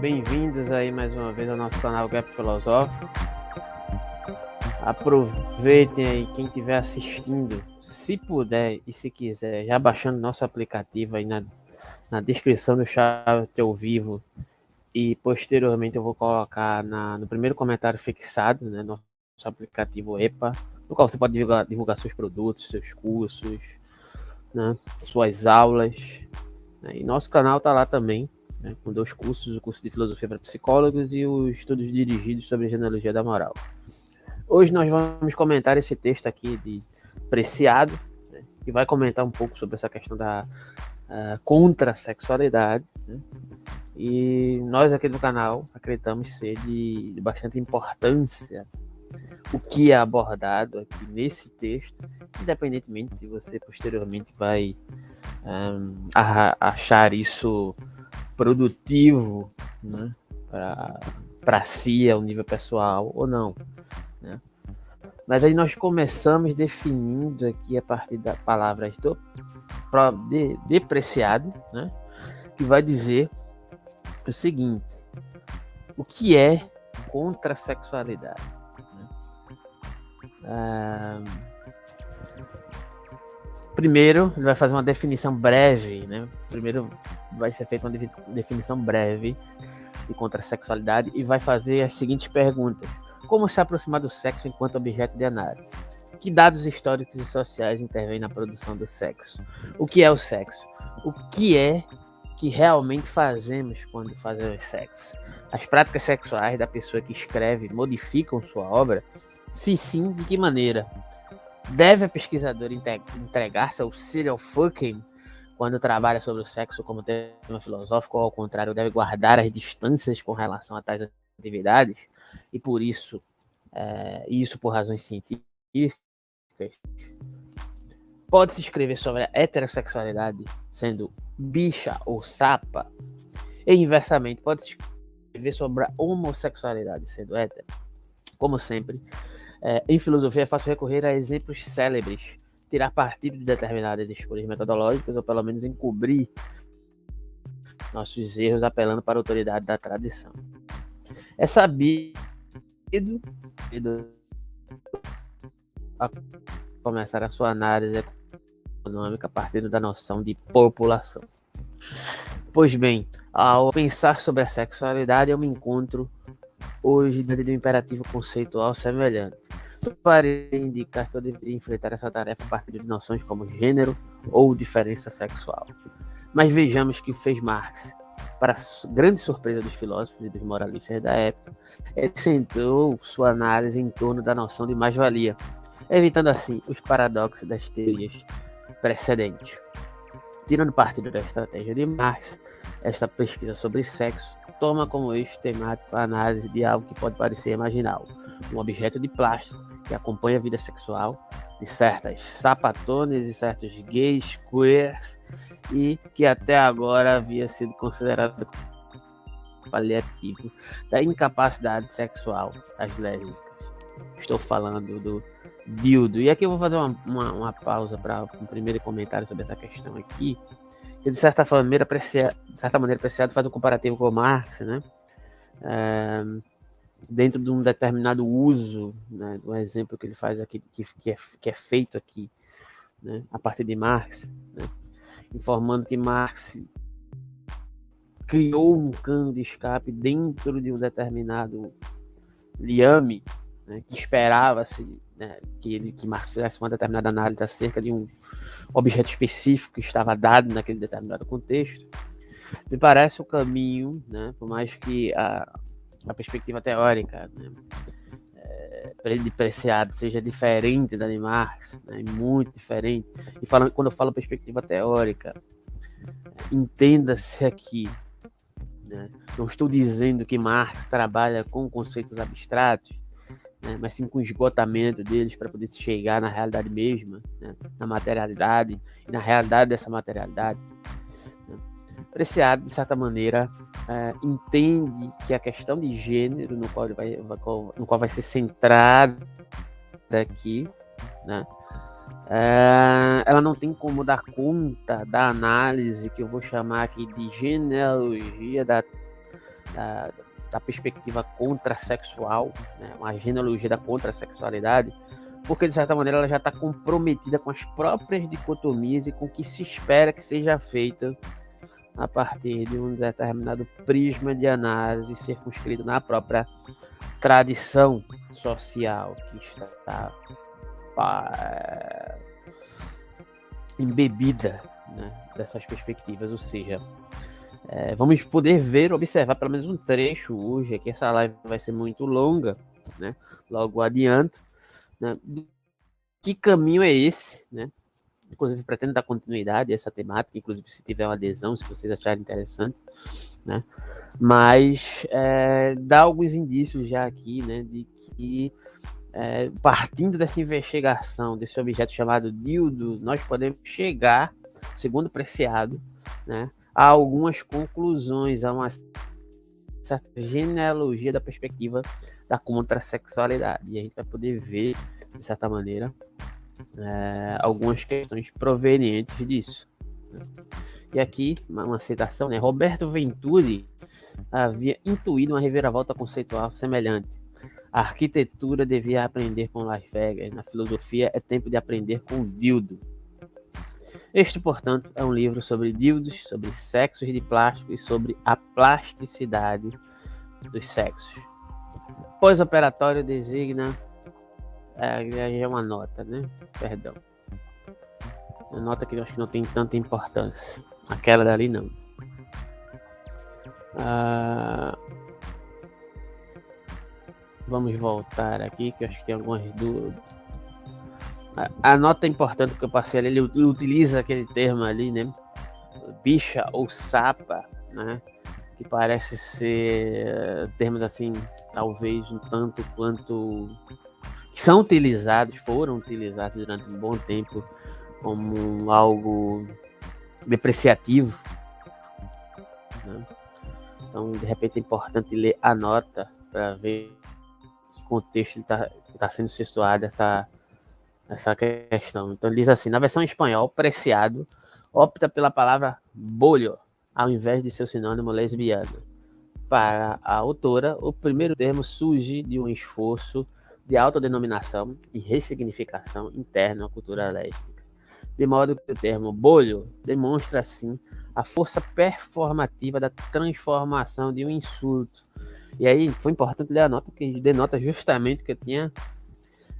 Bem-vindos aí mais uma vez ao nosso canal Gap Filosófico. Aproveitem aí quem estiver assistindo, se puder e se quiser, já baixando nosso aplicativo aí na, na descrição do chat ao vivo e posteriormente eu vou colocar na, no primeiro comentário fixado, né, nosso aplicativo EPA, no qual você pode divulgar, divulgar seus produtos, seus cursos, né, suas aulas. Né, e nosso canal tá lá também, né, com dois cursos, o curso de filosofia para psicólogos e os estudos dirigidos sobre genealogia da moral. Hoje nós vamos comentar esse texto aqui de Preciado, né, que vai comentar um pouco sobre essa questão da uh, contra-sexualidade. Né, e nós aqui do canal acreditamos ser de, de bastante importância o que é abordado aqui nesse texto, independentemente se você posteriormente vai um, achar isso produtivo né, para si, ao nível pessoal ou não. Né? Mas aí nós começamos definindo aqui a partir das palavras do de, depreciado, né, que vai dizer o seguinte: o que é contra-sexualidade? Né? Ah, primeiro, ele vai fazer uma definição breve, né? Primeiro vai ser feita uma definição breve de contra-sexualidade e vai fazer as seguintes perguntas: Como se aproximar do sexo enquanto objeto de análise? Que dados históricos e sociais intervêm na produção do sexo? O que é o sexo? O que é que realmente fazemos quando fazemos sexo? As práticas sexuais da pessoa que escreve modificam sua obra? Se sim, de que maneira? Deve a pesquisadora entregar-se ao serial fucking quando trabalha sobre o sexo como tema filosófico, ou ao contrário, deve guardar as distâncias com relação a tais atividades, e por isso, é, isso por razões científicas, pode-se escrever sobre a heterossexualidade sendo bicha ou sapa, e inversamente, pode-se escrever sobre a homossexualidade sendo hétero. Como sempre, é, em filosofia é fácil recorrer a exemplos célebres tirar partido de determinadas escolhas metodológicas, ou pelo menos encobrir nossos erros apelando para a autoridade da tradição. É sabido a começar a sua análise econômica a partir da noção de população. Pois bem, ao pensar sobre a sexualidade, eu me encontro hoje dentro de um imperativo conceitual semelhante para indicar que eu deveria enfrentar essa tarefa a partir de noções como gênero ou diferença sexual. Mas vejamos que fez Marx. Para grande surpresa dos filósofos e dos moralistas da época, ele centrou sua análise em torno da noção de mais-valia, evitando assim os paradoxos das teorias precedentes. Tirando partido da estratégia de Marx, esta pesquisa sobre sexo toma como eixo temático a análise de algo que pode parecer marginal, um objeto de plástico que acompanha a vida sexual de certas sapatones e certos gays, queers e que até agora havia sido considerado paliativo da incapacidade sexual das lésbicas. Estou falando do dildo. E aqui eu vou fazer uma, uma, uma pausa para um primeiro comentário sobre essa questão aqui. Que de certa maneira, aprecia, de certa maneira, apreciado faz um comparativo com o Marx, né? É, dentro de um determinado uso, né, do exemplo que ele faz aqui, que, que, é, que é feito aqui, né, a partir de Marx, né, informando que Marx criou um cano de escape dentro de um determinado liame, né, que esperava-se né, que, ele, que Marx fizesse uma determinada análise acerca de um objeto específico que estava dado naquele determinado contexto. Me parece o caminho, né, por mais que a, a perspectiva teórica né, é, de Preciado seja diferente da de Marx, né, muito diferente. E falando, quando eu falo perspectiva teórica, entenda-se aqui, né, não estou dizendo que Marx trabalha com conceitos abstratos, né, mas sim com esgotamento deles para poder chegar na realidade mesma, né, na materialidade e na realidade dessa materialidade. Né. Preciado, de certa maneira, é, entende que a questão de gênero no qual, vai, no qual vai ser centrada aqui, né, é, ela não tem como dar conta da análise que eu vou chamar aqui de genealogia da, da, da perspectiva contrasexual, né, uma genealogia da contrasexualidade, porque de certa maneira ela já está comprometida com as próprias dicotomias e com o que se espera que seja feita a partir de um determinado prisma de análise circunscrito na própria tradição social que está embebida né, dessas perspectivas, ou seja, é, vamos poder ver, observar pelo menos um trecho hoje, aqui essa live vai ser muito longa, né, logo adianto, né, que caminho é esse, né, inclusive pretendo dar continuidade a essa temática, inclusive se tiver uma adesão, se vocês acharem interessante, né, mas é, dá alguns indícios já aqui, né, de que é, partindo dessa investigação desse objeto chamado dildo, nós podemos chegar, segundo Preciado, né, a algumas conclusões, a uma certa genealogia da perspectiva da contrasexualidade. E a gente vai poder ver, de certa maneira, é, algumas questões provenientes disso. E aqui, uma, uma citação, né? Roberto Venturi havia intuído uma reviravolta conceitual semelhante a arquitetura devia aprender com Las Vegas. Na filosofia é tempo de aprender com Dildo. Este, portanto, é um livro sobre dildos, sobre sexos de plástico e sobre a plasticidade dos sexos. Pós-operatório designa. É, é uma nota, né? Perdão. Uma nota que eu acho que não tem tanta importância. Aquela dali não. Ah, Vamos voltar aqui, que eu acho que tem algumas dúvidas. A, a nota importante que eu passei ali, ele utiliza aquele termo ali, né? Bicha ou sapa, né? Que parece ser termos assim, talvez um tanto quanto. Que são utilizados, foram utilizados durante um bom tempo como algo depreciativo. Né? Então, de repente, é importante ler a nota para ver contexto está tá sendo situado essa, essa questão. Então, diz assim: na versão espanhol, Preciado opta pela palavra bolho ao invés de seu sinônimo lesbiano. Para a autora, o primeiro termo surge de um esforço de autodenominação e ressignificação interna à cultura lésbica, de modo que o termo bolho demonstra, assim, a força performativa da transformação de um insulto e aí foi importante ler a nota, que denota justamente o que eu tinha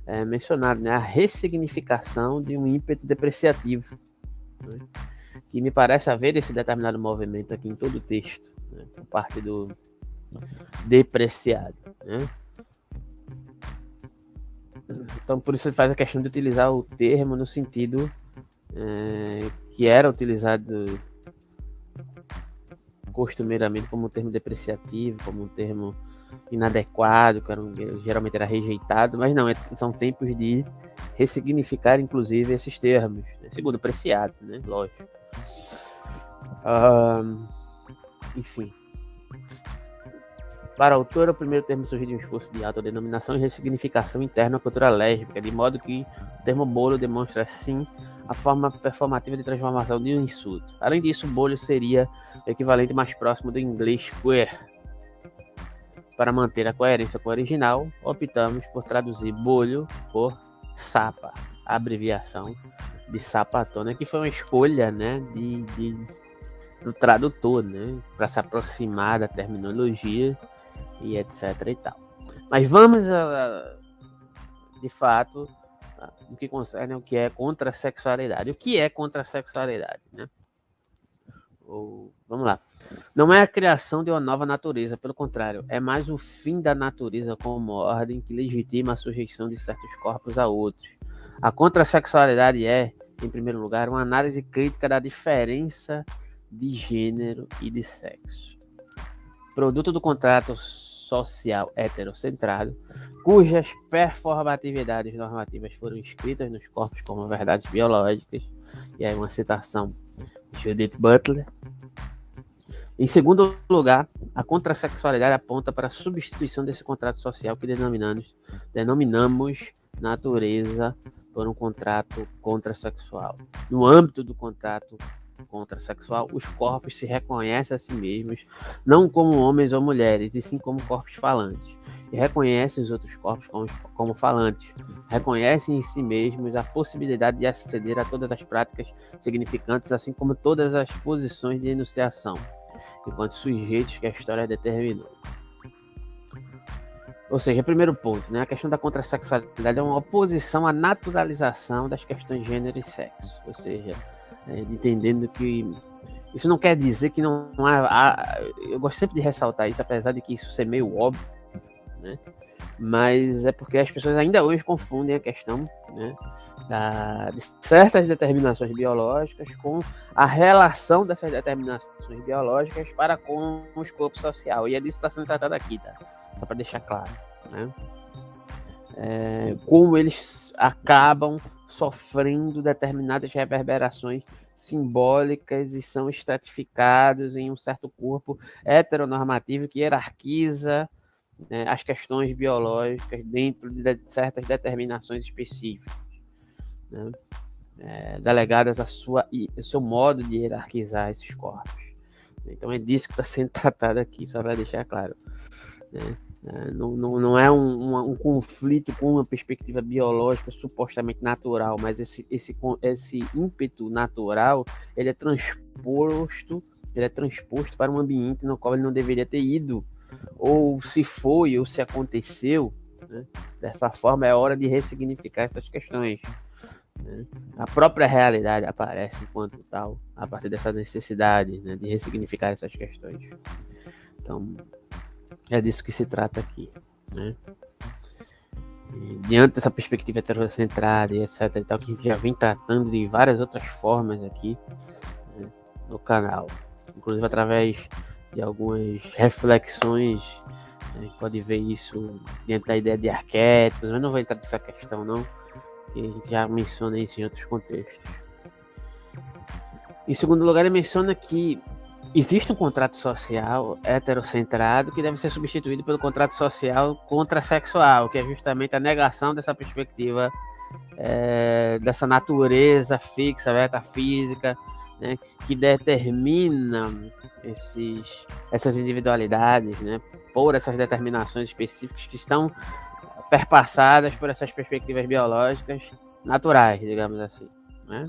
é, mencionado, né? A ressignificação de um ímpeto depreciativo. Né? Que me parece haver esse determinado movimento aqui em todo o texto, né? por parte do depreciado. Né? Então, por isso faz a questão de utilizar o termo no sentido é, que era utilizado costumeiramente como um termo depreciativo, como um termo inadequado, que era geralmente era rejeitado, mas não, é, são tempos de ressignificar, inclusive, esses termos, né? segundo apreciado, né? Lógico. enfim. Para a autora, o primeiro termo surgiu de um esforço de autodenominação e ressignificação interna à cultura lésbica, de modo que o termo bolo demonstra, sim, a forma performativa de transformação de um insulto. Além disso, bolho seria o equivalente mais próximo do inglês queer. Para manter a coerência com o original, optamos por traduzir bolho por sapa, a abreviação de sapatona, que foi uma escolha né, de, de do tradutor, né, para se aproximar da terminologia e etc e tal. Mas vamos, a, de fato, no que concerne o que é contra a sexualidade. O que é contra a sexualidade, né? Ou, vamos lá. Não é a criação de uma nova natureza, pelo contrário, é mais o fim da natureza como ordem que legitima a sujeição de certos corpos a outros. A contrasexualidade é, em primeiro lugar, uma análise crítica da diferença de gênero e de sexo. Produto do contrato social heterocentrado, cujas performatividades normativas foram escritas nos corpos como verdades biológicas, e aí uma citação de Judith Butler. Em segundo lugar, a contrasexualidade aponta para a substituição desse contrato social que denominamos, denominamos natureza por um contrato contrasexual. No âmbito do contrato contrasexual, os corpos se reconhecem a si mesmos não como homens ou mulheres, e sim como corpos falantes. E reconhecem os outros corpos como, como falantes. Reconhecem em si mesmos a possibilidade de aceder a todas as práticas significantes, assim como todas as posições de enunciação, enquanto sujeitos que a história determinou. Ou seja, primeiro ponto, né? A questão da contrasexualidade é uma oposição à naturalização das questões de gênero e sexo. Ou seja, é, entendendo que isso não quer dizer que não há, há, Eu gosto sempre de ressaltar isso, apesar de que isso ser meio óbvio, né? Mas é porque as pessoas ainda hoje confundem a questão né, da, de certas determinações biológicas com a relação dessas determinações biológicas para com os corpos social. E é disso que está sendo tratado aqui, tá? Só para deixar claro. Né? É, como eles acabam sofrendo determinadas reverberações simbólicas e são estratificados em um certo corpo heteronormativo que hierarquiza né, as questões biológicas dentro de certas determinações específicas, né, é, delegadas a sua, ao seu modo de hierarquizar esses corpos. Então é disso que está sendo tratado aqui, só para deixar claro. Né. É, não, não, não é um, um, um, conflito com uma perspectiva biológica supostamente natural, mas esse, esse, esse ímpeto natural ele é transposto, ele é transposto para um ambiente no qual ele não deveria ter ido, ou se foi, ou se aconteceu. Né? Dessa forma, é hora de ressignificar essas questões. Né? A própria realidade aparece enquanto tal, a partir dessa necessidade né, de ressignificar essas questões. Então, é disso que se trata aqui, né? Diante dessa perspectiva heterocentrada e etc e tal, que a gente já vem tratando de várias outras formas aqui né, no canal, inclusive através de algumas reflexões, né, a gente pode ver isso dentro da ideia de arquétipos, mas não vou entrar nessa questão não, que a gente já menciona isso em outros contextos. Em segundo lugar, ele menciona que existe um contrato social heterocentrado que deve ser substituído pelo contrato social contrasexual, que é justamente a negação dessa perspectiva é, dessa natureza fixa, metafísica, né, que determina esses, essas individualidades, né, por essas determinações específicas que estão perpassadas por essas perspectivas biológicas naturais, digamos assim. Né?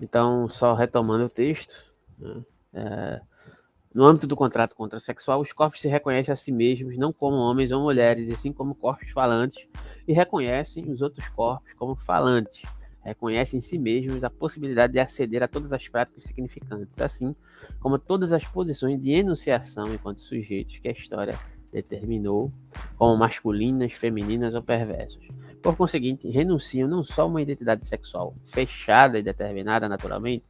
Então, só retomando o texto, né, é, no âmbito do contrato contrasexual, os corpos se reconhecem a si mesmos não como homens ou mulheres, e sim como corpos falantes, e reconhecem os outros corpos como falantes. Reconhecem em si mesmos a possibilidade de aceder a todas as práticas significantes, assim como todas as posições de enunciação enquanto sujeitos que a história determinou, como masculinas, femininas ou perversos. Por conseguinte, renunciam não só a uma identidade sexual fechada e determinada naturalmente,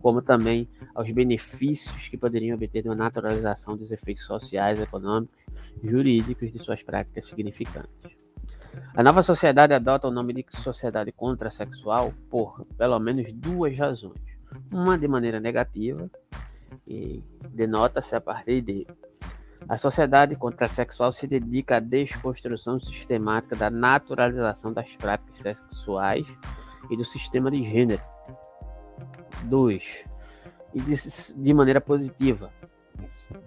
como também aos benefícios que poderiam obter de uma naturalização dos efeitos sociais, econômicos e jurídicos de suas práticas significantes. A nova sociedade adota o nome de sociedade contrasexual por pelo menos duas razões. Uma de maneira negativa, e denota-se a partir de a sociedade contrasexual se dedica à desconstrução sistemática da naturalização das práticas sexuais e do sistema de gênero. 2. E de, de maneira positiva,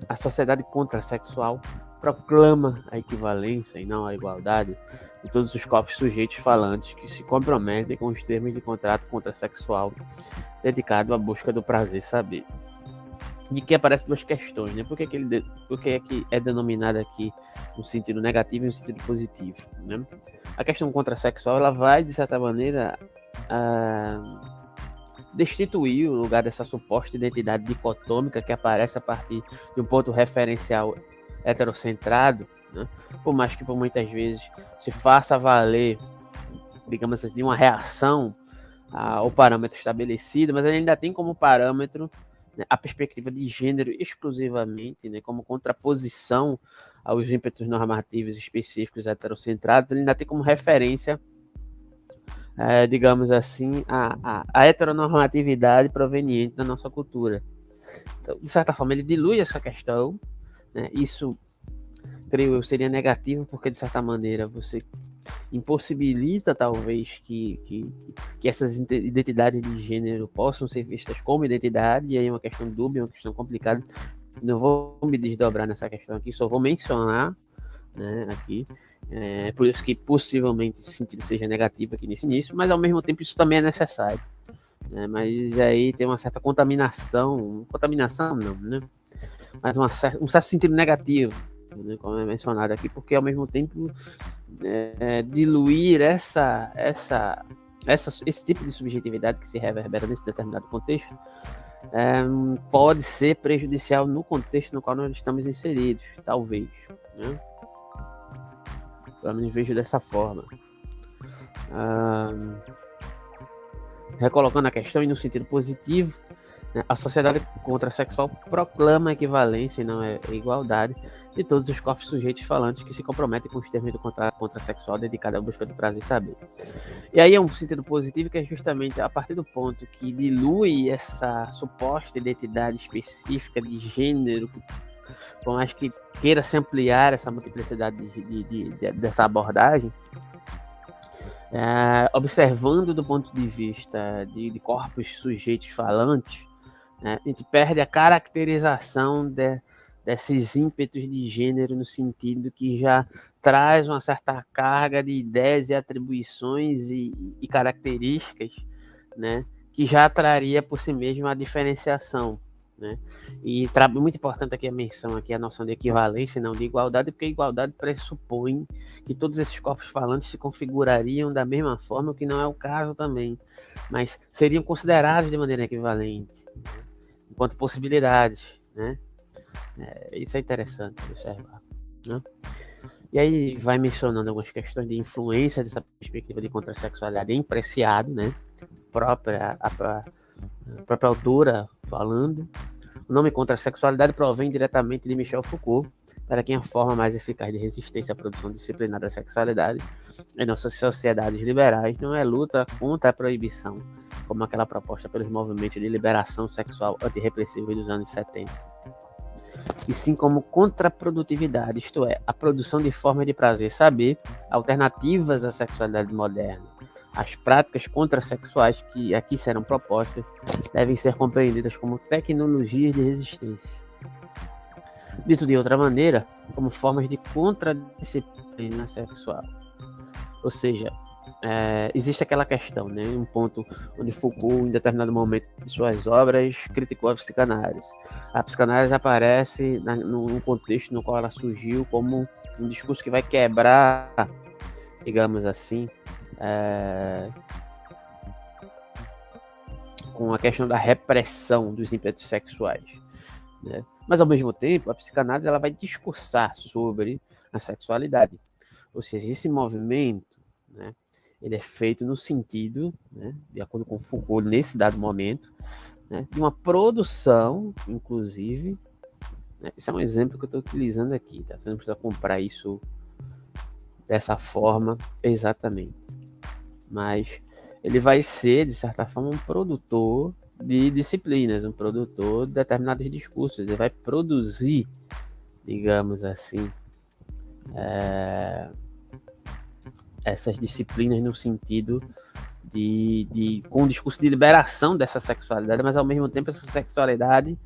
a sociedade contrasexual proclama a equivalência e não a igualdade de todos os corpos sujeitos falantes que se comprometem com os termos de contrato contrasexual dedicado à busca do prazer saber de que aparecem duas questões, né? Por que, que, ele, por que, é que é denominado aqui no sentido negativo e no sentido positivo, né? A questão contrasexual, ela vai, de certa maneira, uh, destituir o lugar dessa suposta identidade dicotômica que aparece a partir de um ponto referencial heterocentrado, né? Por mais que por muitas vezes se faça valer, digamos assim, uma reação ao parâmetro estabelecido, mas ele ainda tem como parâmetro né, a perspectiva de gênero exclusivamente, né, como contraposição aos ímpetos normativos específicos heterocentrados, ele ainda tem como referência, é, digamos assim, a, a, a heteronormatividade proveniente da nossa cultura. Então, de certa forma, ele dilui essa questão, né, isso creio eu, seria negativo, porque de certa maneira você impossibilita talvez que, que, que essas identidades de gênero possam ser vistas como identidade, e aí é uma questão dúbia, uma questão complicada. Não vou me desdobrar nessa questão aqui, só vou mencionar né, aqui. É, por isso que possivelmente esse sentido seja negativo aqui nesse início, mas ao mesmo tempo isso também é necessário. Né, mas aí tem uma certa contaminação, contaminação não, né? Mas uma, um certo sentido negativo né, como é mencionado aqui, porque ao mesmo tempo é, diluir essa, essa, essa, esse tipo de subjetividade que se reverbera nesse determinado contexto é, pode ser prejudicial no contexto no qual nós estamos inseridos, talvez. Né? Pelo menos vejo dessa forma. Ah, recolocando a questão no sentido positivo? A sociedade contrasexual proclama a equivalência e não é igualdade de todos os corpos sujeitos falantes que se comprometem com os termos do contrato contrasexual dedicado à busca do prazer e saber. E aí é um sentido positivo que é justamente a partir do ponto que dilui essa suposta identidade específica de gênero, por mais que queira se ampliar essa multiplicidade de, de, de, dessa abordagem, é, observando do ponto de vista de, de corpos sujeitos falantes, né? A gente perde a caracterização de, desses ímpetos de gênero no sentido que já traz uma certa carga de ideias e atribuições e, e características, né? Que já traria por si mesmo a diferenciação. Né? E muito importante aqui a menção aqui a noção de equivalência, não de igualdade, porque a igualdade pressupõe que todos esses corpos falantes se configurariam da mesma forma, o que não é o caso também, mas seriam considerados de maneira equivalente. Né? Enquanto possibilidades, né? É, isso é interessante observar, né? E aí vai mencionando algumas questões de influência dessa perspectiva de contrasexualidade em Preciado, né? Própria, a, a, a própria autora falando. O nome contrasexualidade provém diretamente de Michel Foucault, para quem a forma mais eficaz de resistência à produção disciplinar da sexualidade em nossas sociedades liberais não é luta contra a proibição, como aquela proposta pelos movimentos de liberação sexual antirrepressiva dos anos 70, e sim como contraprodutividade, isto é, a produção de formas de prazer saber alternativas à sexualidade moderna. As práticas contrasexuais que aqui serão propostas devem ser compreendidas como tecnologias de resistência. Dito de outra maneira, como formas de contradisciplina sexual. Ou seja, é, existe aquela questão, né? Um ponto onde Foucault, em determinado momento de suas obras, criticou a psicanálise. A psicanálise aparece na, num contexto no qual ela surgiu como um discurso que vai quebrar, digamos assim, é, com a questão da repressão dos ímpetos sexuais. Né? Mas, ao mesmo tempo, a psicanálise ela vai discursar sobre a sexualidade. Ou seja, esse movimento, né, ele é feito no sentido, né, de acordo com Foucault, nesse dado momento, né, de uma produção, inclusive. Né, esse é um exemplo que eu estou utilizando aqui, tá? Você não precisa comprar isso dessa forma exatamente. Mas ele vai ser, de certa forma, um produtor de disciplinas, um produtor de determinados discursos. Ele vai produzir, digamos assim, é, essas disciplinas no sentido de, de com um discurso de liberação dessa sexualidade, mas ao mesmo tempo essa sexualidade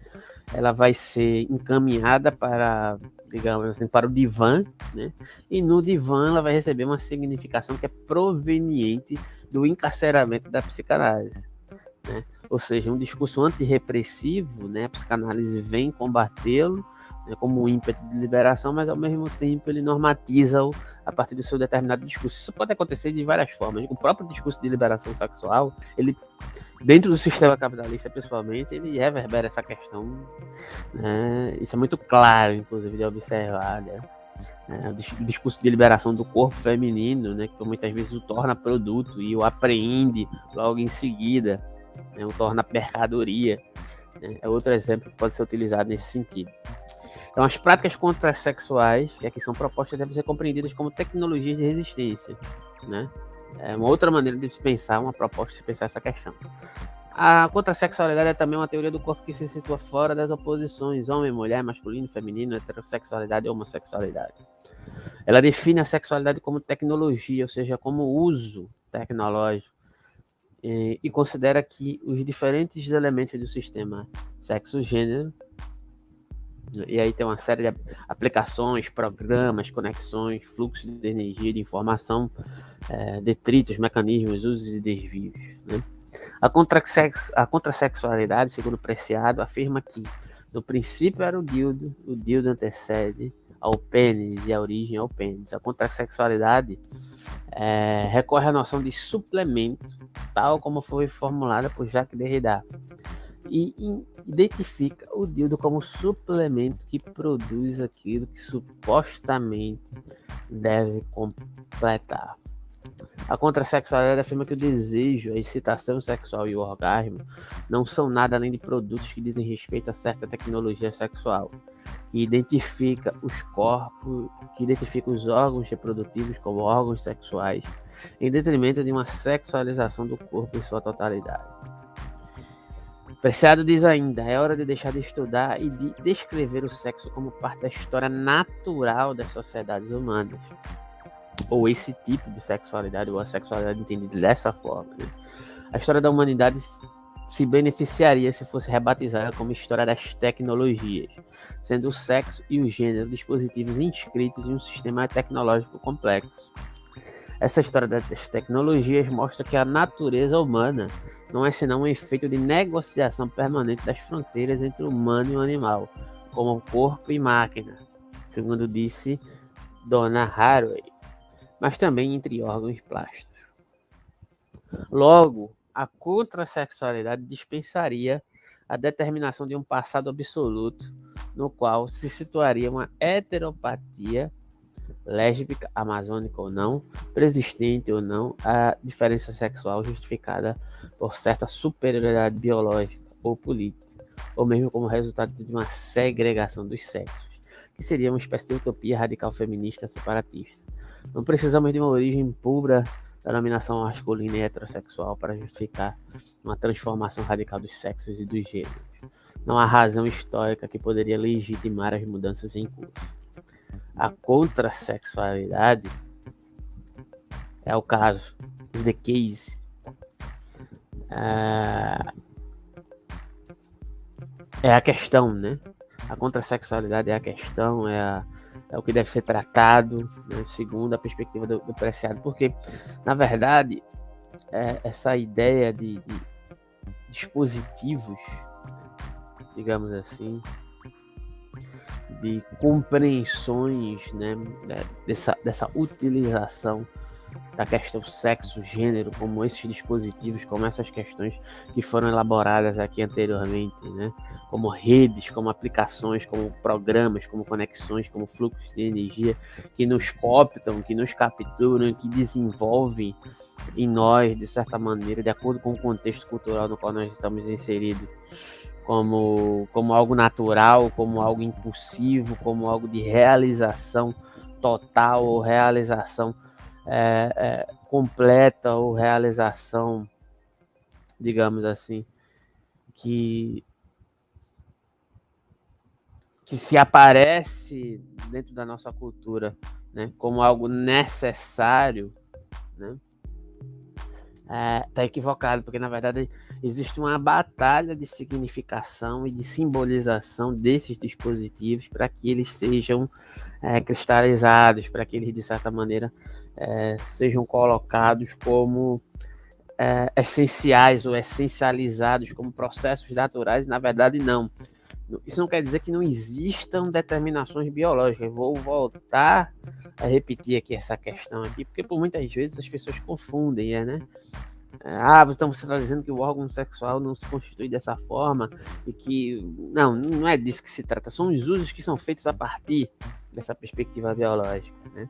ela vai ser encaminhada para, digamos assim, para o divã, né? E no divã ela vai receber uma significação que é proveniente do encarceramento da psicanálise, né? Ou seja, um discurso antirrepressivo, né? A psicanálise vem combatê-lo né, como um ímpeto de liberação, mas ao mesmo tempo ele normatiza-o a partir do seu determinado discurso. Isso pode acontecer de várias formas. O próprio discurso de liberação sexual, ele dentro do sistema capitalista, pessoalmente, ele reverbera essa questão. Né? Isso é muito claro, inclusive, de observar. Né? É, o discurso de liberação do corpo feminino, né, que muitas vezes o torna produto e o apreende logo em seguida, né, o torna mercadoria. Né? É outro exemplo que pode ser utilizado nesse sentido. Então, as práticas contrasexuais, que aqui são propostas, devem ser compreendidas como tecnologias de resistência. Né? É uma outra maneira de se pensar, uma proposta de pensar essa questão. A contrasexualidade é também uma teoria do corpo que se situa fora das oposições homem, mulher, masculino, feminino, heterossexualidade e homossexualidade. Ela define a sexualidade como tecnologia, ou seja, como uso tecnológico, e, e considera que os diferentes elementos do sistema sexo, gênero, e aí tem uma série de aplicações, programas, conexões, fluxos de energia, de informação, é, detritos, mecanismos, usos e desvios. Né? A, contrasex, a contrasexualidade, segundo Preciado, afirma que no princípio era o dildo, o dildo antecede ao pênis e a origem ao pênis. A contrasexualidade é, recorre à noção de suplemento, tal como foi formulada por Jacques Derrida, e, e identifica o dildo como suplemento que produz aquilo que supostamente deve completar. A contrasexualidade afirma que o desejo, a excitação sexual e o orgasmo não são nada além de produtos que dizem respeito a certa tecnologia sexual, que identifica os corpos, que identifica os órgãos reprodutivos como órgãos sexuais, em detrimento de uma sexualização do corpo em sua totalidade. Preciado diz ainda: é hora de deixar de estudar e de descrever o sexo como parte da história natural das sociedades humanas ou esse tipo de sexualidade, ou a sexualidade entendida dessa forma. Né? A história da humanidade se beneficiaria se fosse rebatizada como história das tecnologias, sendo o sexo e o gênero dispositivos inscritos em um sistema tecnológico complexo. Essa história das tecnologias mostra que a natureza humana não é senão um efeito de negociação permanente das fronteiras entre o humano e o animal, como corpo e máquina, segundo disse Donna Haraway mas também entre órgãos plásticos. Logo, a contrasexualidade dispensaria a determinação de um passado absoluto, no qual se situaria uma heteropatia lésbica, amazônica ou não, persistente ou não, a diferença sexual justificada por certa superioridade biológica ou política, ou mesmo como resultado de uma segregação dos sexos, que seria uma espécie de utopia radical feminista separatista. Não precisamos de uma origem pura da dominação masculina e heterossexual para justificar uma transformação radical dos sexos e dos gêneros. Não há razão histórica que poderia legitimar as mudanças em curso. A contrasexualidade é o caso, is the case. É, é a questão, né? A contrasexualidade é a questão, é a, é o que deve ser tratado, né, segundo a perspectiva do, do preciado, porque, na verdade, é, essa ideia de, de, dispositivos, digamos assim, de compreensões né, dessa, dessa utilização da questão sexo, gênero, como esses dispositivos, como essas questões que foram elaboradas aqui anteriormente, né? Como redes, como aplicações, como programas, como conexões, como fluxos de energia que nos cooptam, que nos capturam, que desenvolvem em nós, de certa maneira, de acordo com o contexto cultural no qual nós estamos inseridos, como, como algo natural, como algo impulsivo, como algo de realização total ou realização é, é, completa ou realização, digamos assim, que que se aparece dentro da nossa cultura, né, como algo necessário, né, é, tá equivocado, porque na verdade existe uma batalha de significação e de simbolização desses dispositivos para que eles sejam é, cristalizados, para que eles de certa maneira é, sejam colocados como é, essenciais ou essencializados como processos naturais, na verdade não. Isso não quer dizer que não existam determinações biológicas. Vou voltar a repetir aqui essa questão aqui, porque por muitas vezes as pessoas confundem, é, né? Ah, você está dizendo que o órgão sexual não se constitui dessa forma e que não, não é disso que se trata. São os usos que são feitos a partir dessa perspectiva biológica, né?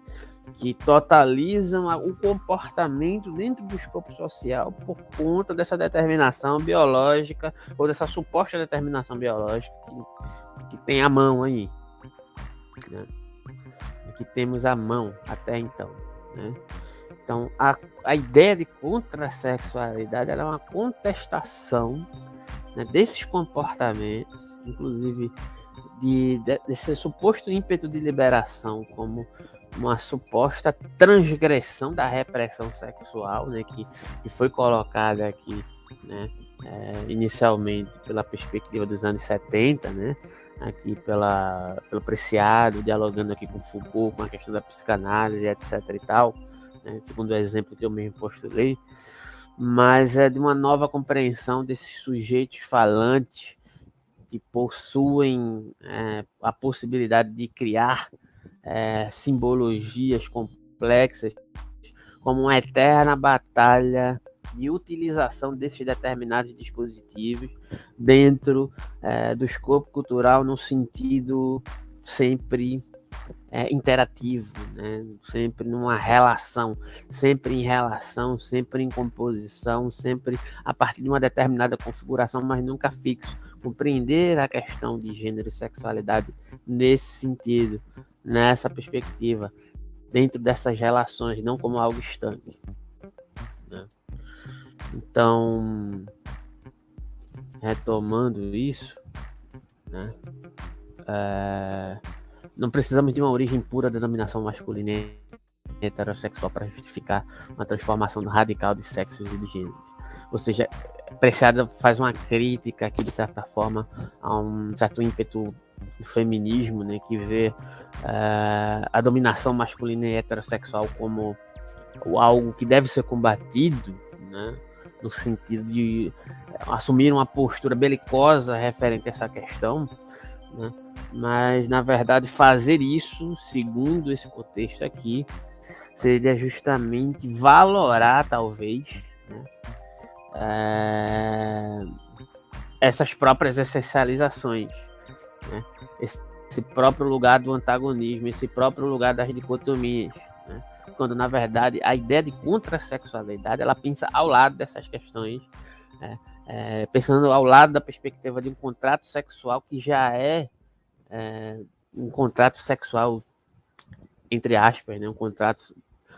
que totalizam o comportamento dentro do escopo social por conta dessa determinação biológica ou dessa suposta determinação biológica que, que tem a mão aí, né? que temos a mão até então, né? Então, a, a ideia de contrasexualidade é uma contestação né, desses comportamentos, inclusive de, de, desse suposto ímpeto de liberação como uma suposta transgressão da repressão sexual, né, que, que foi colocada aqui, né, é, inicialmente pela perspectiva dos anos 70, né, aqui pela, pelo Preciado, dialogando aqui com Foucault, com a questão da psicanálise, etc e tal, né, segundo o exemplo que eu mesmo postulei, mas é de uma nova compreensão desses sujeitos falantes que possuem é, a possibilidade de criar é, simbologias complexas, como uma eterna batalha de utilização desses determinados dispositivos dentro é, do escopo cultural no sentido sempre é, interativo, né? sempre numa relação, sempre em relação, sempre em composição, sempre a partir de uma determinada configuração, mas nunca fixo. Compreender a questão de gênero e sexualidade nesse sentido, nessa perspectiva, dentro dessas relações, não como algo estanque. Né? Então, retomando isso, né? É não precisamos de uma origem pura da denominação masculina e heterossexual para justificar uma transformação radical de sexos e de gêneros. Ou seja, Preciado faz uma crítica aqui, de certa forma, a um certo ímpeto do feminismo, né, que vê uh, a dominação masculina e heterossexual como algo que deve ser combatido, né, no sentido de assumir uma postura belicosa referente a essa questão, né, mas na verdade fazer isso, segundo esse contexto aqui, seria justamente valorar talvez né, é, essas próprias essencializações, né, esse próprio lugar do antagonismo, esse próprio lugar das dicotomias, né, quando na verdade a ideia de contrasexualidade ela pensa ao lado dessas questões, né, é, pensando ao lado da perspectiva de um contrato sexual que já é é, um contrato sexual, entre aspas, né, um contrato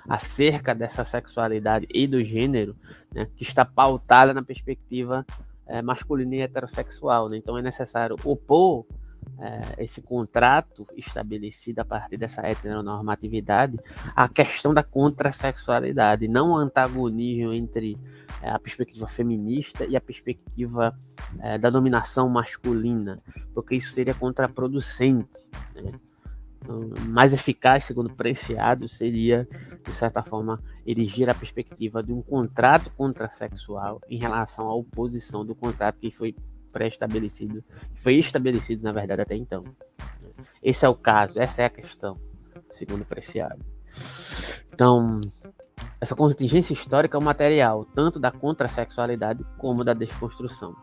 acerca dessa sexualidade e do gênero, né, que está pautada na perspectiva é, masculina e heterossexual. Né? Então é necessário opor é, esse contrato estabelecido a partir dessa heteronormatividade à questão da contrasexualidade, não o antagonismo entre é, a perspectiva feminista e a perspectiva é, da dominação masculina, porque isso seria contraproducente. Né? Então, mais eficaz, segundo Preciado, seria, de certa forma, erigir a perspectiva de um contrato contrasexual em relação à oposição do contrato que foi pré-estabelecido, foi estabelecido, na verdade, até então. Esse é o caso, essa é a questão, segundo Preciado. Então, essa contingência histórica é o material tanto da contrasexualidade como da desconstrução.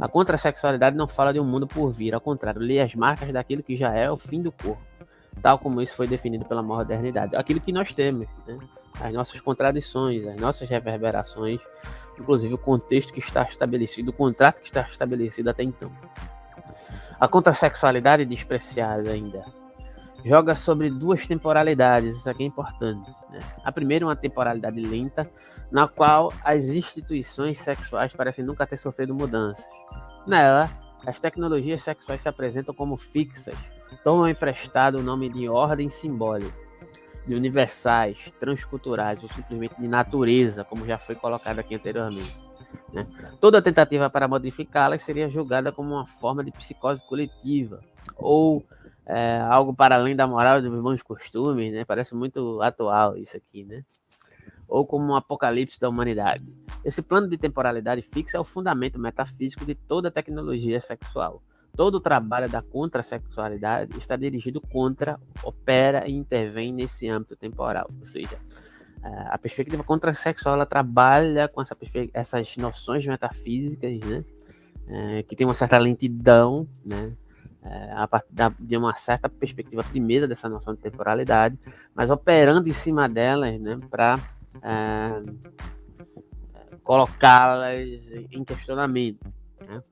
A contrasexualidade não fala de um mundo por vir, ao contrário, lê as marcas daquilo que já é o fim do corpo, tal como isso foi definido pela modernidade. Aquilo que nós temos, né? as nossas contradições, as nossas reverberações, inclusive o contexto que está estabelecido, o contrato que está estabelecido até então. A contrasexualidade é despreciada ainda joga sobre duas temporalidades, isso aqui é importante. Né? A primeira é uma temporalidade lenta, na qual as instituições sexuais parecem nunca ter sofrido mudanças. Nela, as tecnologias sexuais se apresentam como fixas, tomam emprestado o nome de ordem simbólica, de universais, transculturais ou simplesmente de natureza, como já foi colocado aqui anteriormente. Né? Toda tentativa para modificá-las seria julgada como uma forma de psicose coletiva ou é, algo para além da moral e dos bons costumes, né? Parece muito atual isso aqui, né? Ou como um apocalipse da humanidade. Esse plano de temporalidade fixa é o fundamento metafísico de toda tecnologia sexual. Todo o trabalho da contrasexualidade está dirigido contra, opera e intervém nesse âmbito temporal. Ou seja, a perspectiva contrasexual ela trabalha com essa essas noções metafísicas, né? É, que tem uma certa lentidão, né? É, a partir da, de uma certa perspectiva primeira dessa noção de temporalidade, mas operando em cima delas, né? Para é, colocá-las em questionamento. Né?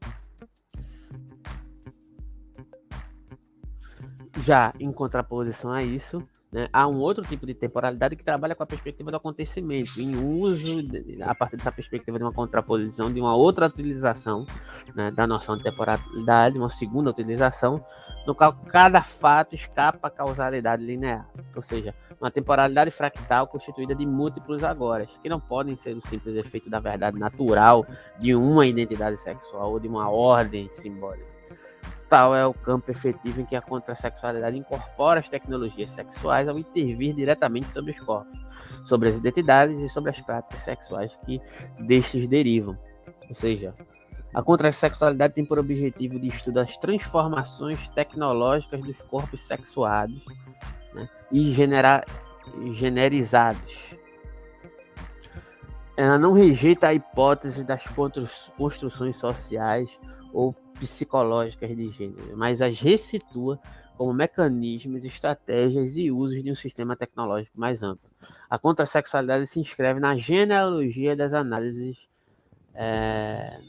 Já em contraposição a isso, né, há um outro tipo de temporalidade que trabalha com a perspectiva do acontecimento, em uso, de, a partir dessa perspectiva de uma contraposição, de uma outra utilização né, da noção de temporalidade, uma segunda utilização, no qual cada fato escapa à causalidade linear, ou seja, uma temporalidade fractal constituída de múltiplos agora, que não podem ser o simples efeito da verdade natural de uma identidade sexual ou de uma ordem simbólica é o campo efetivo em que a contrasexualidade incorpora as tecnologias sexuais ao intervir diretamente sobre os corpos, sobre as identidades e sobre as práticas sexuais que destes derivam. Ou seja, a contrasexualidade tem por objetivo de estudar as transformações tecnológicas dos corpos sexuados né, e genera generizados. Ela não rejeita a hipótese das construções sociais ou psicológicas de gênero, mas as ressitua como mecanismos, estratégias e usos de um sistema tecnológico mais amplo. A contrasexualidade se inscreve na genealogia das análises é,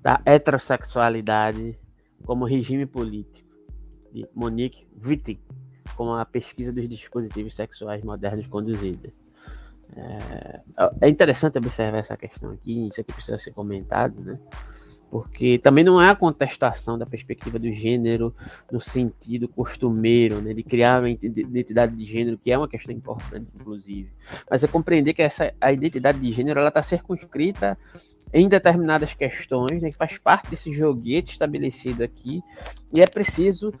da heterossexualidade como regime político, de Monique Wittig, como a pesquisa dos dispositivos sexuais modernos conduzida. É, é interessante observar essa questão aqui, isso aqui precisa ser comentado, né? Porque também não é a contestação da perspectiva do gênero no sentido costumeiro, né, de criar uma identidade de gênero, que é uma questão importante, inclusive. Mas é compreender que essa, a identidade de gênero ela está circunscrita em determinadas questões, né, que faz parte desse joguete estabelecido aqui, e é preciso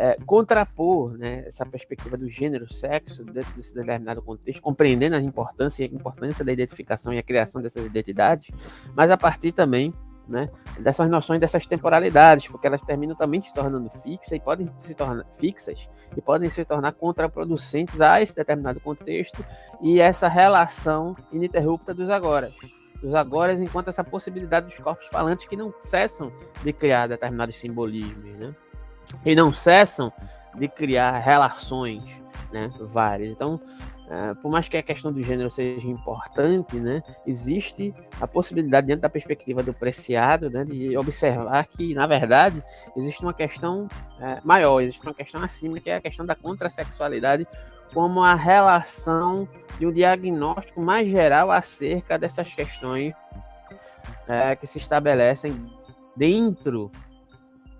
é, contrapor né, essa perspectiva do gênero, sexo, dentro desse determinado contexto, compreendendo a importância, a importância da identificação e a criação dessas identidades, mas a partir também né, dessas noções, dessas temporalidades, porque elas terminam também se tornando fixas e podem se tornar fixas e podem se tornar contraproducentes a esse determinado contexto e essa relação ininterrupta dos agora. Dos agora enquanto essa possibilidade dos corpos falantes que não cessam de criar determinados simbolismos, né? E não cessam de criar relações, né, várias. Então, é, por mais que a questão do gênero seja importante, né, existe a possibilidade dentro da perspectiva do preciado, né, de observar que, na verdade, existe uma questão é, maior, existe uma questão acima, que é a questão da contrasexualidade como a relação de um diagnóstico mais geral acerca dessas questões é, que se estabelecem dentro,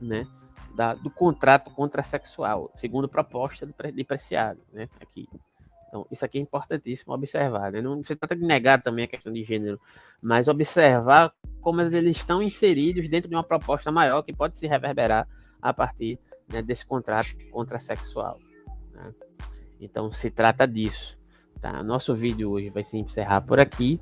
né, da, do contrato contrasexual, segundo proposta do de preciado, né? Aqui. Então, isso aqui é importantíssimo observar, né? Não se trata de negar também a questão de gênero, mas observar como eles estão inseridos dentro de uma proposta maior que pode se reverberar a partir né, desse contrato contrasexual. Né? Então, se trata disso. Tá? Nosso vídeo hoje vai se encerrar por aqui,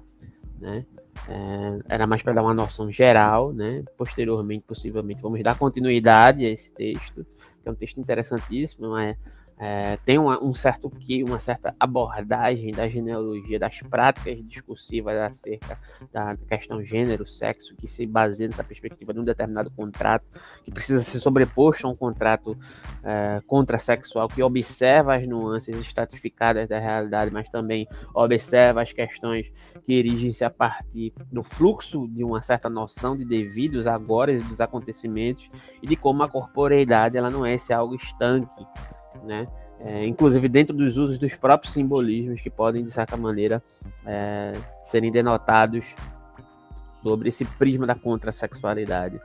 né? É, era mais para dar uma noção geral, né? Posteriormente, possivelmente, vamos dar continuidade a esse texto, que é um texto interessantíssimo, mas é, tem uma, um certo que, uma certa abordagem da genealogia, das práticas discursivas acerca da questão gênero, sexo, que se baseia nessa perspectiva de um determinado contrato, que precisa ser sobreposto a um contrato é, contrasexual, que observa as nuances estratificadas da realidade, mas também observa as questões que erigem-se a partir do fluxo de uma certa noção de devidos agora e dos acontecimentos e de como a corporeidade ela não é esse algo estanque né? É, inclusive dentro dos usos dos próprios simbolismos que podem, de certa maneira, é, serem denotados sobre esse prisma da contrasexualidade,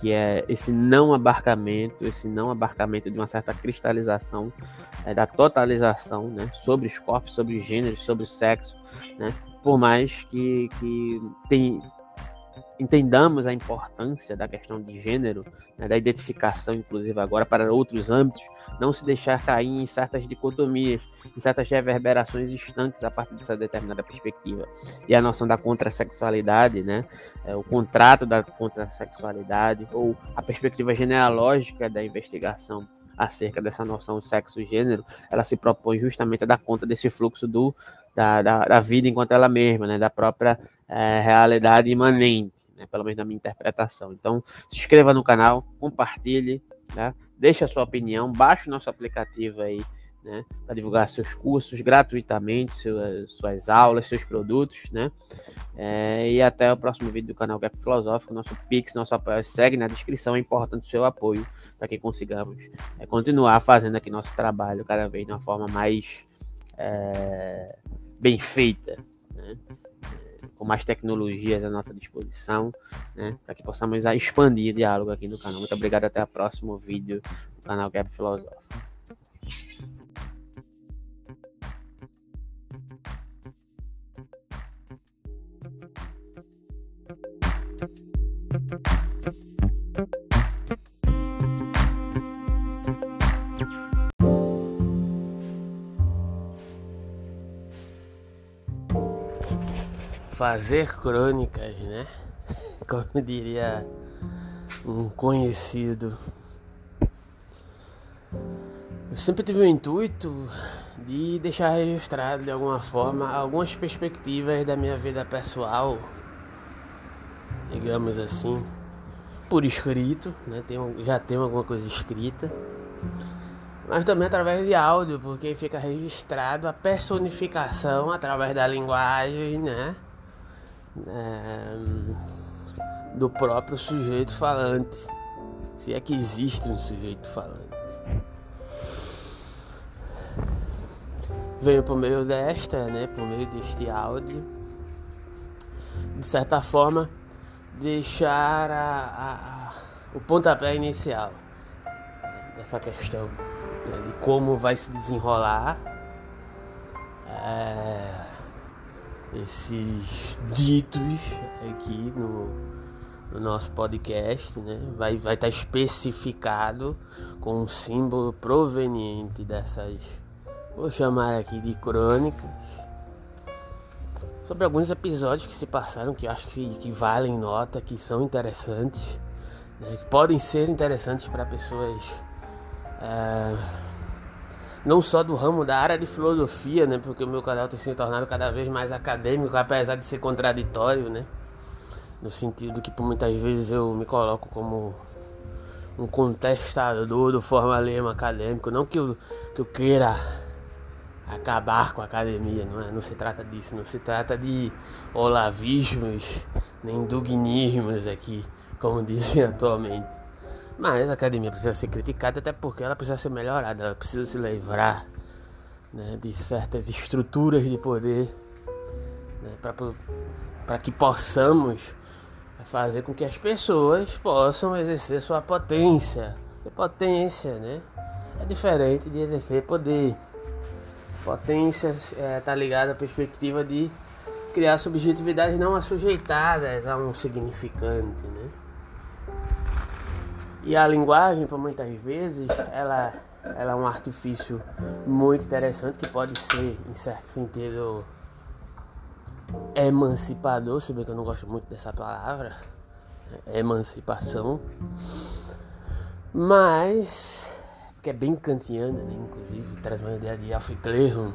que é esse não abarcamento, esse não abarcamento de uma certa cristalização é, da totalização né, sobre os corpos, sobre os gêneros, sobre o sexo, né, por mais que, que tem, entendamos a importância da questão de gênero, né, da identificação, inclusive agora, para outros âmbitos, não se deixar cair em certas dicotomias, em certas reverberações estanques a partir dessa determinada perspectiva. E a noção da contrasexualidade, né, é, o contrato da contrasexualidade, ou a perspectiva genealógica da investigação acerca dessa noção sexo-gênero, ela se propõe justamente a dar conta desse fluxo do, da, da, da vida enquanto ela mesma, né, da própria é, realidade imanente, né, pelo menos na minha interpretação. Então, se inscreva no canal, compartilhe, né, deixe a sua opinião, baixe o nosso aplicativo aí né, para divulgar seus cursos gratuitamente, suas, suas aulas, seus produtos, né? É, e até o próximo vídeo do canal Gap Filosófico, nosso Pix, nosso apoio segue na descrição, é importante o seu apoio para que consigamos é, continuar fazendo aqui nosso trabalho cada vez de uma forma mais é, bem feita, né? Com mais tecnologias à nossa disposição, né? para que possamos expandir o diálogo aqui no canal. Muito obrigado, até o próximo vídeo do canal Gap Filosófico. Fazer crônicas, né? Como diria um conhecido. Eu sempre tive o intuito de deixar registrado de alguma forma algumas perspectivas da minha vida pessoal, digamos assim, por escrito, né? Tenho, já tenho alguma coisa escrita, mas também através de áudio, porque fica registrado a personificação através da linguagem, né? É, do próprio sujeito falante, se é que existe um sujeito falante. Venho por meio desta, né, por meio deste áudio, de certa forma, deixar a, a, o pontapé inicial dessa questão né, de como vai se desenrolar. É, esses ditos aqui no, no nosso podcast, né? Vai vai estar tá especificado com um símbolo proveniente dessas, vou chamar aqui de crônicas, sobre alguns episódios que se passaram que acho que, que valem nota, que são interessantes, né? que podem ser interessantes para pessoas. É, não só do ramo da área de filosofia, né? Porque o meu canal tem se tornado cada vez mais acadêmico, apesar de ser contraditório, né? No sentido que por muitas vezes eu me coloco como um contestador do formalismo acadêmico, não que eu, que eu queira acabar com a academia, não, é? não se trata disso, não se trata de olavismos, nem dugnismos aqui, como dizem atualmente. Mas a academia precisa ser criticada até porque ela precisa ser melhorada, ela precisa se livrar né, de certas estruturas de poder né, para que possamos fazer com que as pessoas possam exercer sua potência. E potência né, é diferente de exercer poder. Potência está é, tá ligada à perspectiva de criar subjetividades não assujeitadas a um significante. Né? E a linguagem, por muitas vezes, ela, ela é um artifício muito interessante que pode ser, em certo sentido, emancipador, se bem que eu não gosto muito dessa palavra, emancipação, mas que é bem kantiana, né? inclusive traz uma ideia de aufklärung,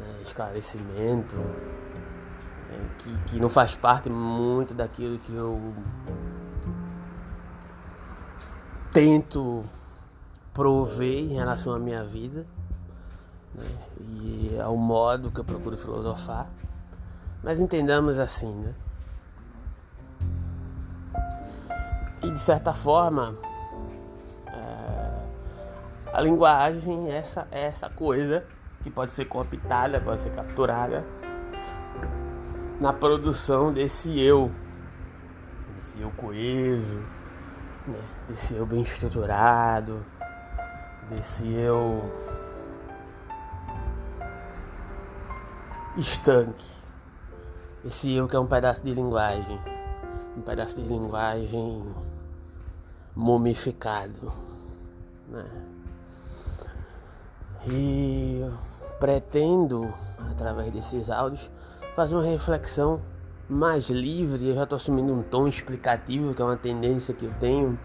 né? esclarecimento, né? que, que não faz parte muito daquilo que eu tento prover em relação à minha vida né? e ao modo que eu procuro filosofar. Mas entendamos assim, né? E de certa forma, é, a linguagem é essa, é essa coisa que pode ser cooptada, pode ser capturada na produção desse eu, desse eu coeso né? desse eu bem estruturado, desse eu estanque, esse eu que é um pedaço de linguagem, um pedaço de linguagem mumificado, né? E pretendo, através desses áudios, fazer uma reflexão mais livre, eu já estou assumindo um tom explicativo, que é uma tendência que eu tenho,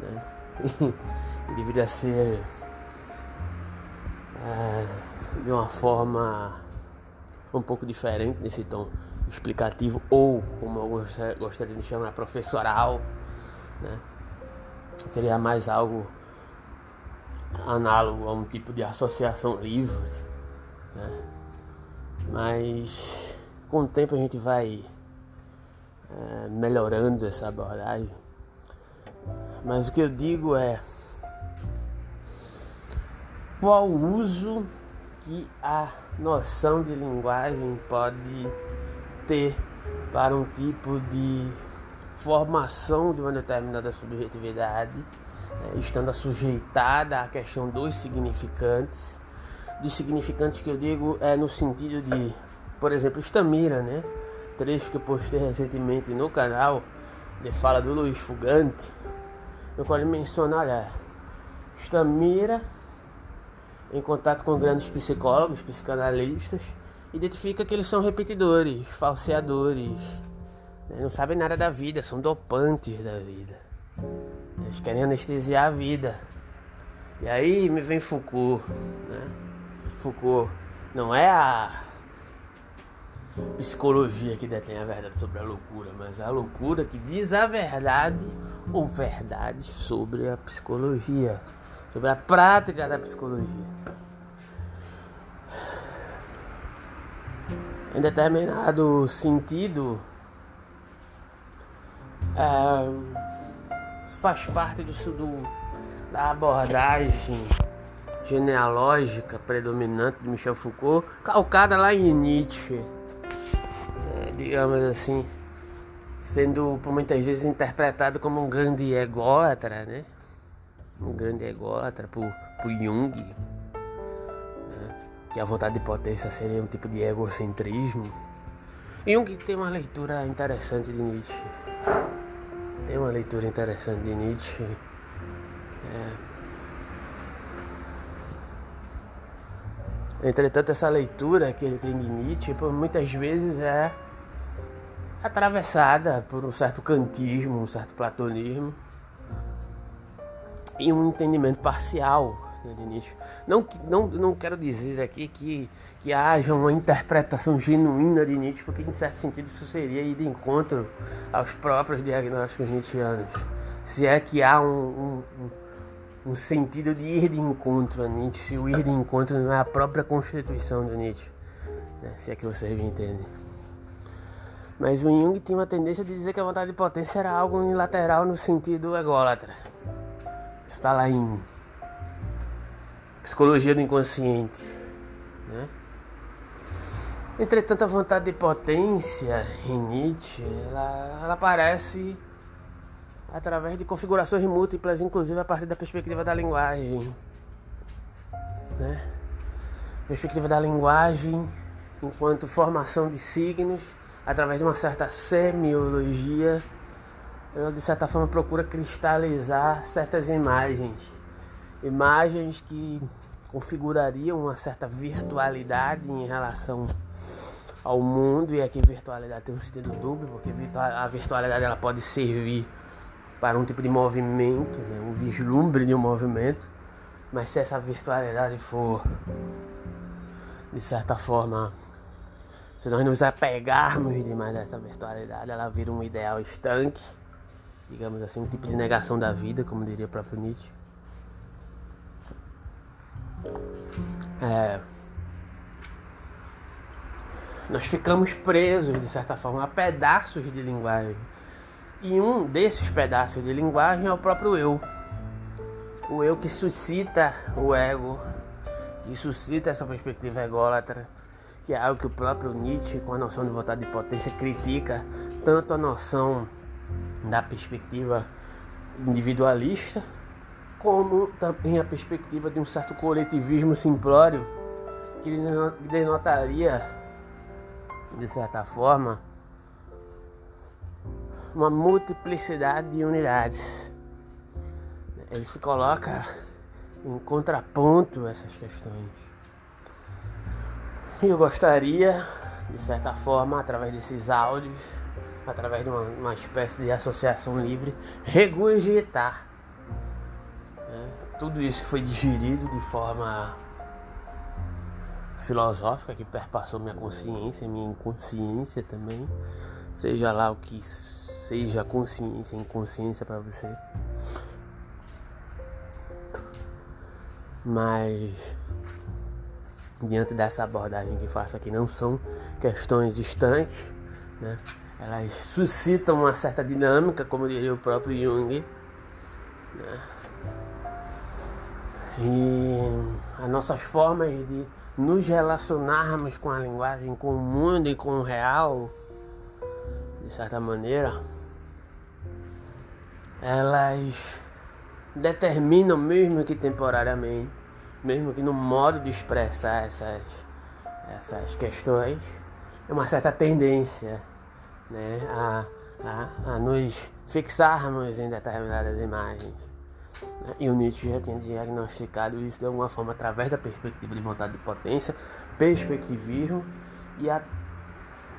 né? deveria ser é, de uma forma um pouco diferente nesse tom explicativo ou como eu gostaria de chamar professoral, né? Seria mais algo análogo a um tipo de associação livre, né? Mas com o tempo a gente vai é, melhorando essa abordagem. Mas o que eu digo é qual o uso que a noção de linguagem pode ter para um tipo de formação de uma determinada subjetividade, né, estando sujeitada à questão dos significantes. Dos significantes que eu digo é no sentido de, por exemplo, Estamira, né? Trecho que eu postei recentemente no canal, de fala do Luiz Fugante, no qual ele menciona, olha, Estamira em contato com grandes psicólogos, psicanalistas, identifica que eles são repetidores, falseadores, né? não sabem nada da vida, são dopantes da vida. Eles querem anestesiar a vida. E aí me vem Foucault, né? Foucault não é a psicologia que detém a verdade sobre a loucura, mas a loucura que diz a verdade ou verdade sobre a psicologia sobre a prática da psicologia. Em determinado sentido, é, faz parte do, do, da abordagem genealógica predominante de Michel Foucault, calcada lá em Nietzsche, digamos assim, sendo por muitas vezes interpretado como um grande ególatra, né? um grande ególatra por, por Jung, né? que a vontade de potência seria um tipo de egocentrismo. Jung tem uma leitura interessante de Nietzsche. Tem uma leitura interessante de Nietzsche. É. Entretanto, essa leitura que ele tem de Nietzsche, muitas vezes é atravessada por um certo kantismo, um certo platonismo e um entendimento parcial né, de Nietzsche. Não, não, não quero dizer aqui que, que haja uma interpretação genuína de Nietzsche, porque em certo sentido isso seria ir de encontro aos próprios diagnósticos nietzschianos. Se é que há um, um, um sentido de ir de encontro a Nietzsche, o ir de encontro não é a própria constituição de Nietzsche, né, se é que vocês me entendem. Mas o Jung tinha uma tendência de dizer que a vontade de potência era algo unilateral no sentido ególatra. Isso está lá em Psicologia do Inconsciente. Né? Entretanto, a vontade de potência em Nietzsche, ela, ela aparece através de configurações múltiplas, inclusive a partir da perspectiva da linguagem. Né? Perspectiva da linguagem enquanto formação de signos através de uma certa semiologia ela de certa forma procura cristalizar certas imagens, imagens que configurariam uma certa virtualidade em relação ao mundo e aqui virtualidade tem um sentido duplo porque a virtualidade ela pode servir para um tipo de movimento, né, um vislumbre de um movimento, mas se essa virtualidade for de certa forma se nós nos apegarmos demais a essa virtualidade, ela vira um ideal estanque digamos assim, um tipo de negação da vida, como diria o próprio Nietzsche. É, nós ficamos presos, de certa forma, a pedaços de linguagem. E um desses pedaços de linguagem é o próprio eu. O eu que suscita o ego, que suscita essa perspectiva ególatra, que é algo que o próprio Nietzsche, com a noção de vontade de potência, critica tanto a noção da perspectiva individualista, como também a perspectiva de um certo coletivismo simplório que denotaria, de certa forma, uma multiplicidade de unidades. Ele se coloca em contraponto a essas questões. Eu gostaria, de certa forma, através desses áudios, através de uma, uma espécie de associação livre, regurgitar né, tudo isso que foi digerido de forma filosófica que perpassou minha consciência, minha inconsciência também, seja lá o que seja consciência, inconsciência para você. Mas diante dessa abordagem que faço aqui não são questões estanques, né? Elas suscitam uma certa dinâmica, como diria o próprio Jung. Né? E as nossas formas de nos relacionarmos com a linguagem, com o mundo e com o real, de certa maneira, elas determinam, mesmo que temporariamente, mesmo que no modo de expressar essas, essas questões, é uma certa tendência né, a, a, a nos fixarmos em determinadas imagens. E o Nietzsche já tinha diagnosticado isso de alguma forma através da perspectiva de vontade de potência, perspectivismo e a,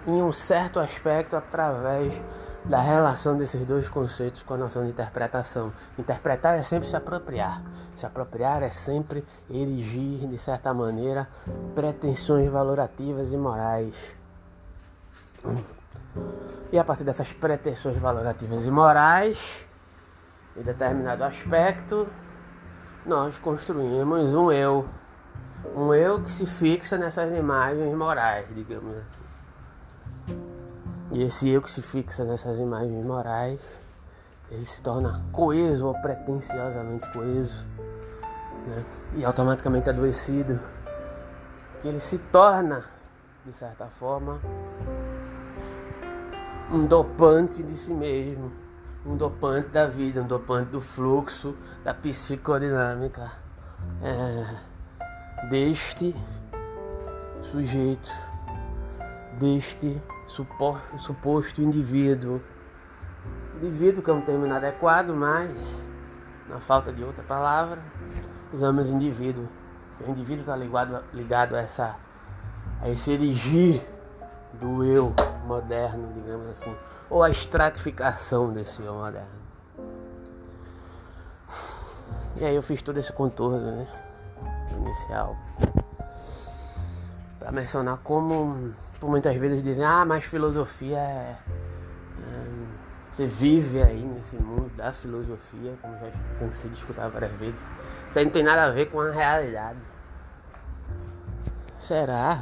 em um certo aspecto através da relação desses dois conceitos com a noção de interpretação. Interpretar é sempre se apropriar. Se apropriar é sempre erigir, de certa maneira, pretensões valorativas e morais. E a partir dessas pretensões valorativas e morais, em determinado aspecto, nós construímos um eu. Um eu que se fixa nessas imagens morais, digamos assim. E esse eu que se fixa nessas imagens morais, ele se torna coeso ou pretensiosamente coeso, né? e automaticamente adoecido. Ele se torna, de certa forma, um dopante de si mesmo um dopante da vida, um dopante do fluxo, da psicodinâmica é, deste sujeito, deste suposto, indivíduo. Indivíduo que é um termo inadequado, mas na falta de outra palavra, usamos indivíduo. O indivíduo está ligado, ligado a, essa, a esse erigir do eu moderno, digamos assim ou a estratificação desse eu moderno. E aí eu fiz todo esse contorno né, inicial para mencionar como por muitas vezes dizem, ah, mas filosofia é, é, Você vive aí nesse mundo da filosofia, como já cansei de escutar várias vezes. Isso aí não tem nada a ver com a realidade. Será?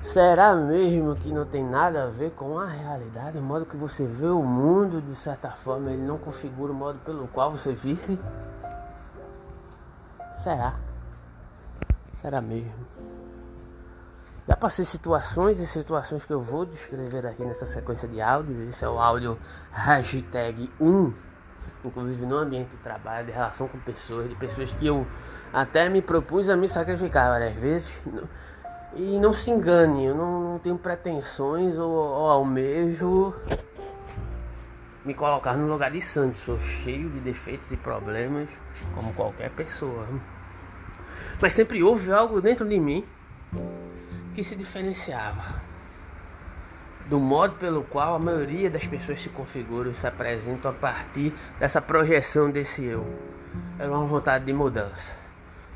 Será mesmo que não tem nada a ver com a realidade? O modo que você vê o mundo, de certa forma, ele não configura o modo pelo qual você vive? Será? Será mesmo? Já passei situações e situações que eu vou descrever aqui nessa sequência de áudios. Esse é o áudio hashtag 1, inclusive no ambiente de trabalho, de relação com pessoas, de pessoas que eu até me propus a me sacrificar várias vezes. E não se engane, eu não, não tenho pretensões ou, ou almejo me colocar no lugar de santo. Sou cheio de defeitos e problemas, como qualquer pessoa. Mas sempre houve algo dentro de mim que se diferenciava do modo pelo qual a maioria das pessoas se configuram e se apresentam a partir dessa projeção desse eu. Era uma vontade de mudança,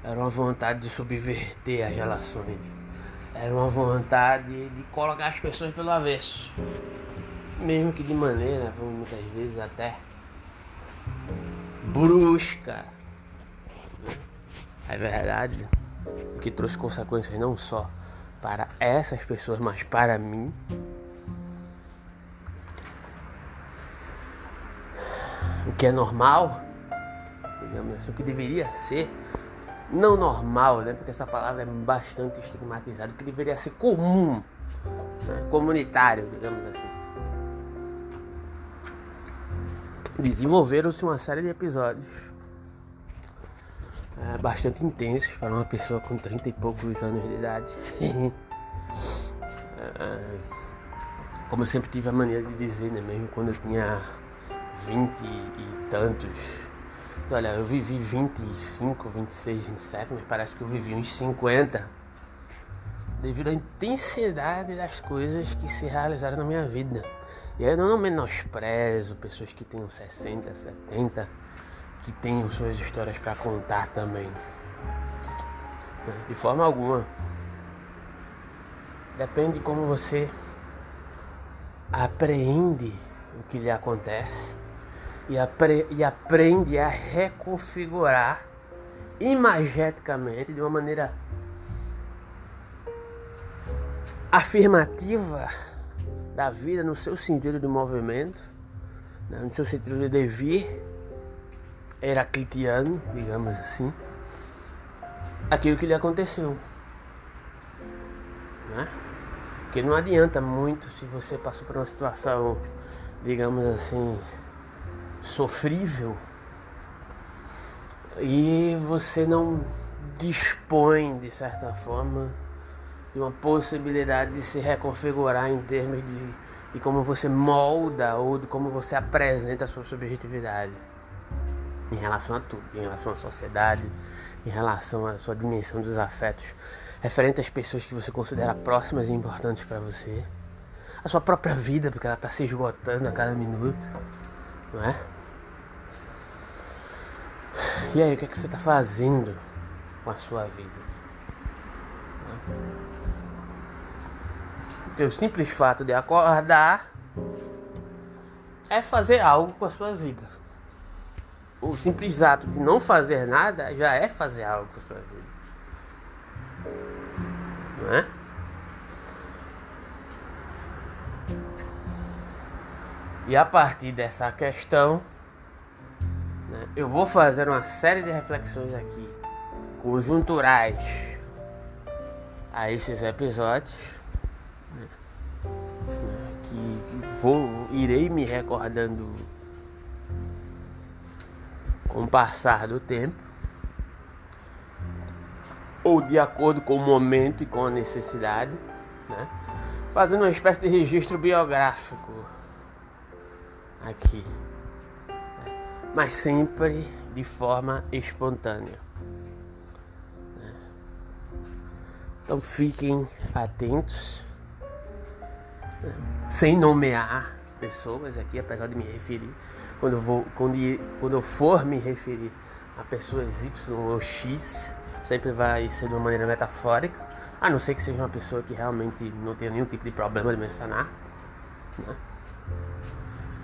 era uma vontade de subverter as relações era uma vontade de colocar as pessoas pelo avesso. Mesmo que de maneira, muitas vezes até brusca. É verdade. O que trouxe consequências não só para essas pessoas, mas para mim. O que é normal, digamos assim, o que deveria ser não normal, né? Porque essa palavra é bastante estigmatizada, que deveria ser comum, né? comunitário, digamos assim. Desenvolveram-se uma série de episódios é, bastante intensos para uma pessoa com 30 e poucos anos de idade. é, como eu sempre tive a mania de dizer, né? Mesmo quando eu tinha 20 e tantos Olha, eu vivi 25, 26, 27, mas parece que eu vivi uns 50. Devido à intensidade das coisas que se realizaram na minha vida. E eu não menosprezo pessoas que tenham 60, 70, que tenham suas histórias para contar também. De forma alguma. Depende de como você apreende o que lhe acontece e, apre e aprende a reconfigurar imageticamente de uma maneira afirmativa da vida no seu sentido de movimento, né, no seu sentido de devir heraclitiano, digamos assim, aquilo que lhe aconteceu. Né? Porque não adianta muito se você passou por uma situação, digamos assim, sofrível e você não dispõe, de certa forma, de uma possibilidade de se reconfigurar em termos de, de como você molda ou de como você apresenta a sua subjetividade em relação a tudo, em relação à sociedade, em relação à sua dimensão dos afetos, referente às pessoas que você considera próximas e importantes para você, a sua própria vida, porque ela está se esgotando a cada minuto, não é? E aí, o que, é que você está fazendo com a sua vida? Porque o simples fato de acordar é fazer algo com a sua vida. O simples ato de não fazer nada já é fazer algo com a sua vida. Não é? E a partir dessa questão, né, eu vou fazer uma série de reflexões aqui, conjunturais, a esses episódios, né, que vou, irei me recordando com o passar do tempo, ou de acordo com o momento e com a necessidade, né, fazendo uma espécie de registro biográfico aqui, né? mas sempre de forma espontânea. Né? Então fiquem atentos, né? sem nomear pessoas aqui, apesar de me referir, quando eu, vou, quando, quando eu for me referir a pessoas Y ou X, sempre vai ser de uma maneira metafórica, a não ser que seja uma pessoa que realmente não tenha nenhum tipo de problema de mencionar. Né?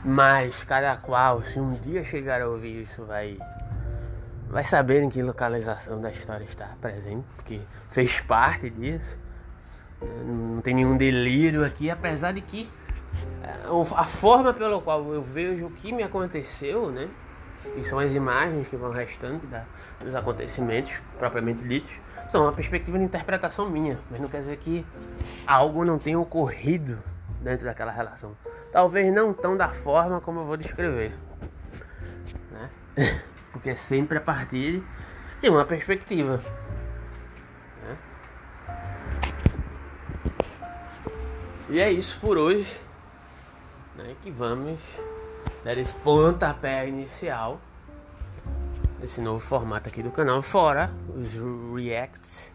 Mas cada qual, se um dia chegar a ouvir isso, vai vai saber em que localização da história está presente, porque fez parte disso. Não tem nenhum delírio aqui, apesar de que a forma pela qual eu vejo o que me aconteceu, né? E são as imagens que vão restando da, dos acontecimentos propriamente ditos, são uma perspectiva de interpretação minha, mas não quer dizer que algo não tenha ocorrido dentro daquela relação. Talvez não tão da forma como eu vou descrever. Né? Porque é sempre a partir de uma perspectiva. Né? E é isso por hoje. Né? Que vamos dar esse pontapé inicial esse novo formato aqui do canal, fora os reacts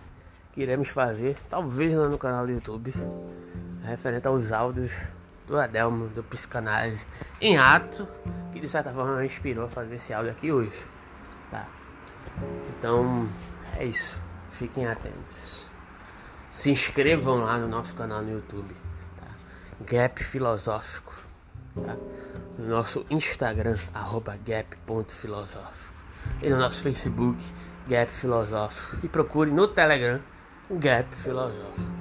que iremos fazer, talvez lá no canal do YouTube, referente aos áudios do Adelmo, do Psicanálise em ato, que de certa forma me inspirou a fazer esse áudio aqui hoje. Tá? Então é isso. Fiquem atentos. Se inscrevam lá no nosso canal no YouTube. Tá? Gap Filosófico. Tá? No nosso Instagram, arroba gap.filosófico. E no nosso Facebook, Gap Filosófico. E procure no Telegram, Gap Filosófico.